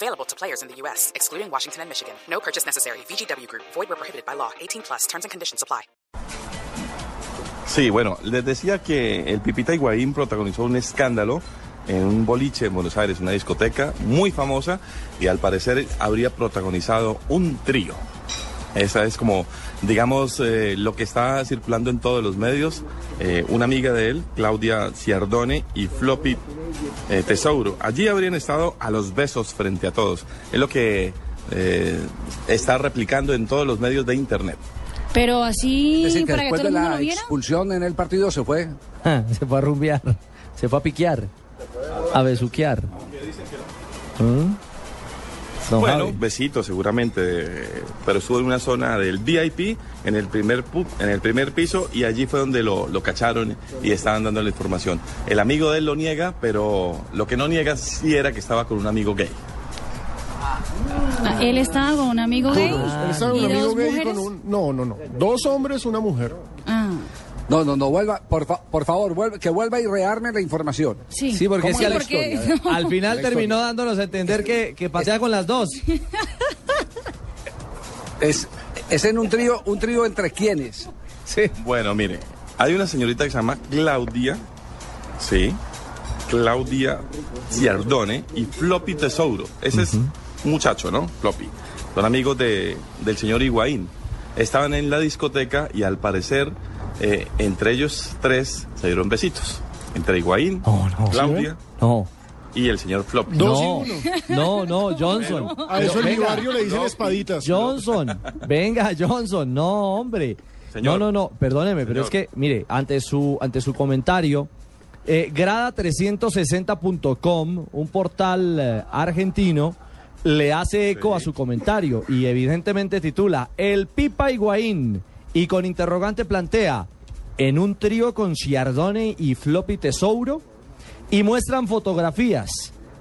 Available to players in the U.S., excluding Washington and Michigan. No purchase necessary. VGW Group. Void where prohibited by law. 18 plus. Terms and conditions apply. Sí, bueno, les decía que el Pipita Higuaín protagonizó un escándalo en un boliche en Buenos Aires, una discoteca muy famosa, y al parecer habría protagonizado un trío. Esa es como, digamos, eh, lo que está circulando en todos los medios. Eh, una amiga de él, Claudia Ciardone y Floppy eh, Tesouro. Allí habrían estado a los besos frente a todos. Es lo que eh, está replicando en todos los medios de Internet. Pero así, Es decir, que para que después todo de el mundo la lo viera. expulsión en el partido se fue. Ah, se fue a rumbear, se fue a piquear, a besuquear. ¿Mm? Don Bueno, Javi. besitos seguramente, pero estuvo en una zona del VIP, en el primer, pu- en el primer piso, y allí fue donde lo, lo cacharon y estaban dando la información. El amigo de él lo niega, pero lo que no niega sí era que estaba con un amigo gay. Ah, Él estaba con un amigo gay. Él estaba con y un amigo dos gay mujeres. con un... No, no, no. Dos hombres, una mujer. Ah, No, no, no, vuelva, por, fa- por favor, vuelva- que vuelva y rearme la información. sí. Sí, porque es ¿Cómo que es al, la porque- historia? al final La terminó historia. dándonos a entender que, que pasea con las dos. Es, es en un trío, un trío entre quienes. Sí. Bueno, mire, hay una señorita que se llama Claudia, sí, Claudia Ciardone y Floppy Tesouro. Ese es un muchacho, ¿no? Floppy. Son amigos de, del señor Higuaín. Estaban en la discoteca y al parecer eh, entre ellos tres se dieron besitos. Entre Higuaín, No, no. Claudia No. y el señor. Dos no, no, no, Johnson. A eso en mi Venga, barrio le dicen espaditas. Johnson, venga, Johnson, no, hombre. Señor. No, no, no, perdóneme, pero es que, mire, ante su, ante su comentario, eh, Grada360.com, un portal eh, argentino, le hace eco a su comentario y evidentemente titula El Pipa Higuaín y con interrogante plantea en un trío con Ciardone y Floppy Tesouro y muestran fotografías.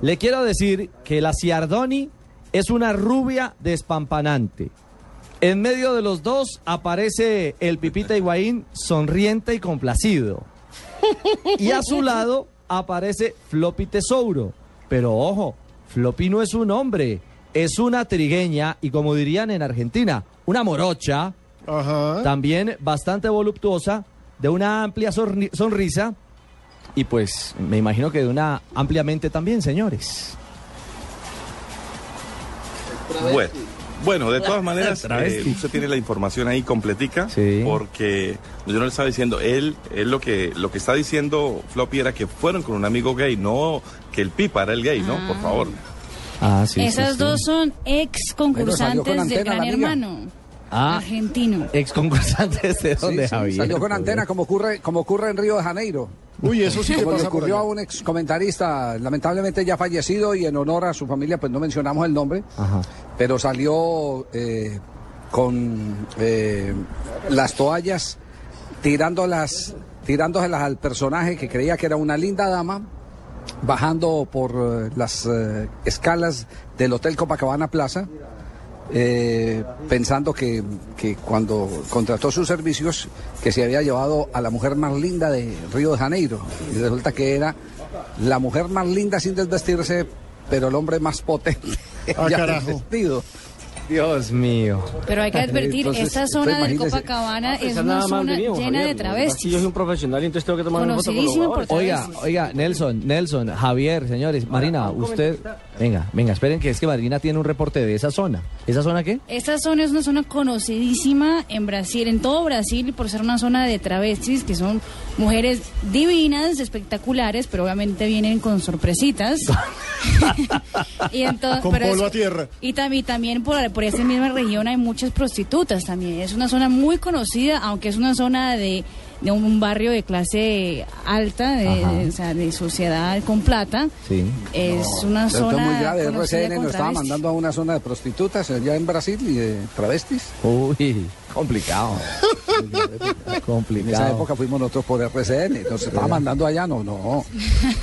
Le quiero decir que la Ciardoni es una rubia despampanante. En medio de los dos aparece el Pipita Higuaín sonriente y complacido. Y a su lado aparece Floppy Tesouro. Pero ojo, Floppy no es un hombre, es una trigueña y como dirían en Argentina, una morocha, Ajá. también bastante voluptuosa, de una amplia sonrisa y pues me imagino que de una ampliamente también, señores. Bueno, bueno, de todas maneras, eh, usted tiene la información ahí completica, Sí. porque yo no le estaba diciendo, él, él lo que lo que está diciendo Floppy era que fueron con un amigo gay, no que el Pipa era el gay, ¿no? Por favor. Ah, sí. Esas dos son ex concursantes con de Gran amiga. Ah. Argentino. Ex concursantes de Sí, donde sí, Javier. salió con antena como ocurre, como ocurre en Río de Janeiro. Uy, eso sí que pasa ocurrió a un ex comentarista, lamentablemente ya fallecido y en honor a su familia, pues no mencionamos el nombre, Ajá. pero salió eh, con eh, las toallas tirándolas, tirándoselas al personaje que creía que era una linda dama, bajando por eh, las eh, escalas del Hotel Copacabana Plaza. Eh, pensando que, que cuando contrató sus servicios que se había llevado a la mujer más linda de Río de Janeiro y resulta que era la mujer más linda sin desvestirse pero el hombre más potente Ah, ya carajo. desvestido Dios mío. Pero hay que advertir, Entonces, esta zona del. Copacabana es una zona mío, llena Javier. de Aquí yo soy travestis. un profesional y entonces tengo que tomar una foto con. Oiga, oiga, Nelson, Nelson, Javier, señores, Marina, usted. Venga, venga, esperen que es que Marina tiene un reporte de esa zona. ¿Esa zona qué? Esta zona es una zona conocidísima en Brasil, en todo Brasil, por ser una zona de travestis, que son mujeres divinas, espectaculares, pero obviamente vienen con sorpresitas. y entonces, Con pero polvo a tierra. Y, tam- y también por, por esa misma región hay muchas prostitutas también. Es una zona muy conocida, aunque es una zona de, de un barrio de clase alta, de, o sea, de sociedad con plata. Sí. Es una zona muy grave RCN nos estaba mandando a una zona de prostitutas allá en Brasil y de travestis Uy, complicado. En Complicado. esa época fuimos nosotros por RCN, nos estaba mandando allá, no, no.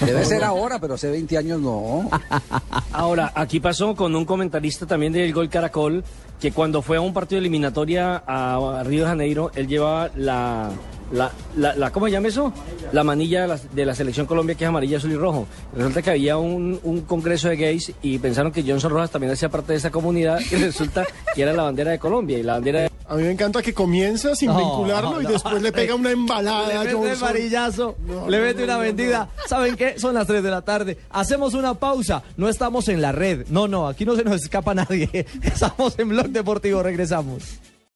Debe ser ahora, pero hace 20 años no. Ahora, aquí pasó con un comentarista también del Gol Caracol, que cuando fue a un partido de eliminatoria a Río de Janeiro, él llevaba la, la, la, la- ¿cómo se llama eso? La manilla de la, de la selección Colombia, que es amarilla, azul y rojo. Resulta que había un, un congreso de gays y pensaron que Johnson Rojas también hacía parte de esa comunidad y resulta que era la bandera de Colombia y la bandera de... A mí me encanta que comienza sin No, vincularlo y no. después le pega una embalada Le a mete el varillazo, le mete no, una no, vendida. ¿Saben qué? Son las 3 de la tarde. Hacemos una pausa. No estamos en la red. No, no, aquí no se nos escapa nadie. Estamos en Blog Deportivo. Regresamos.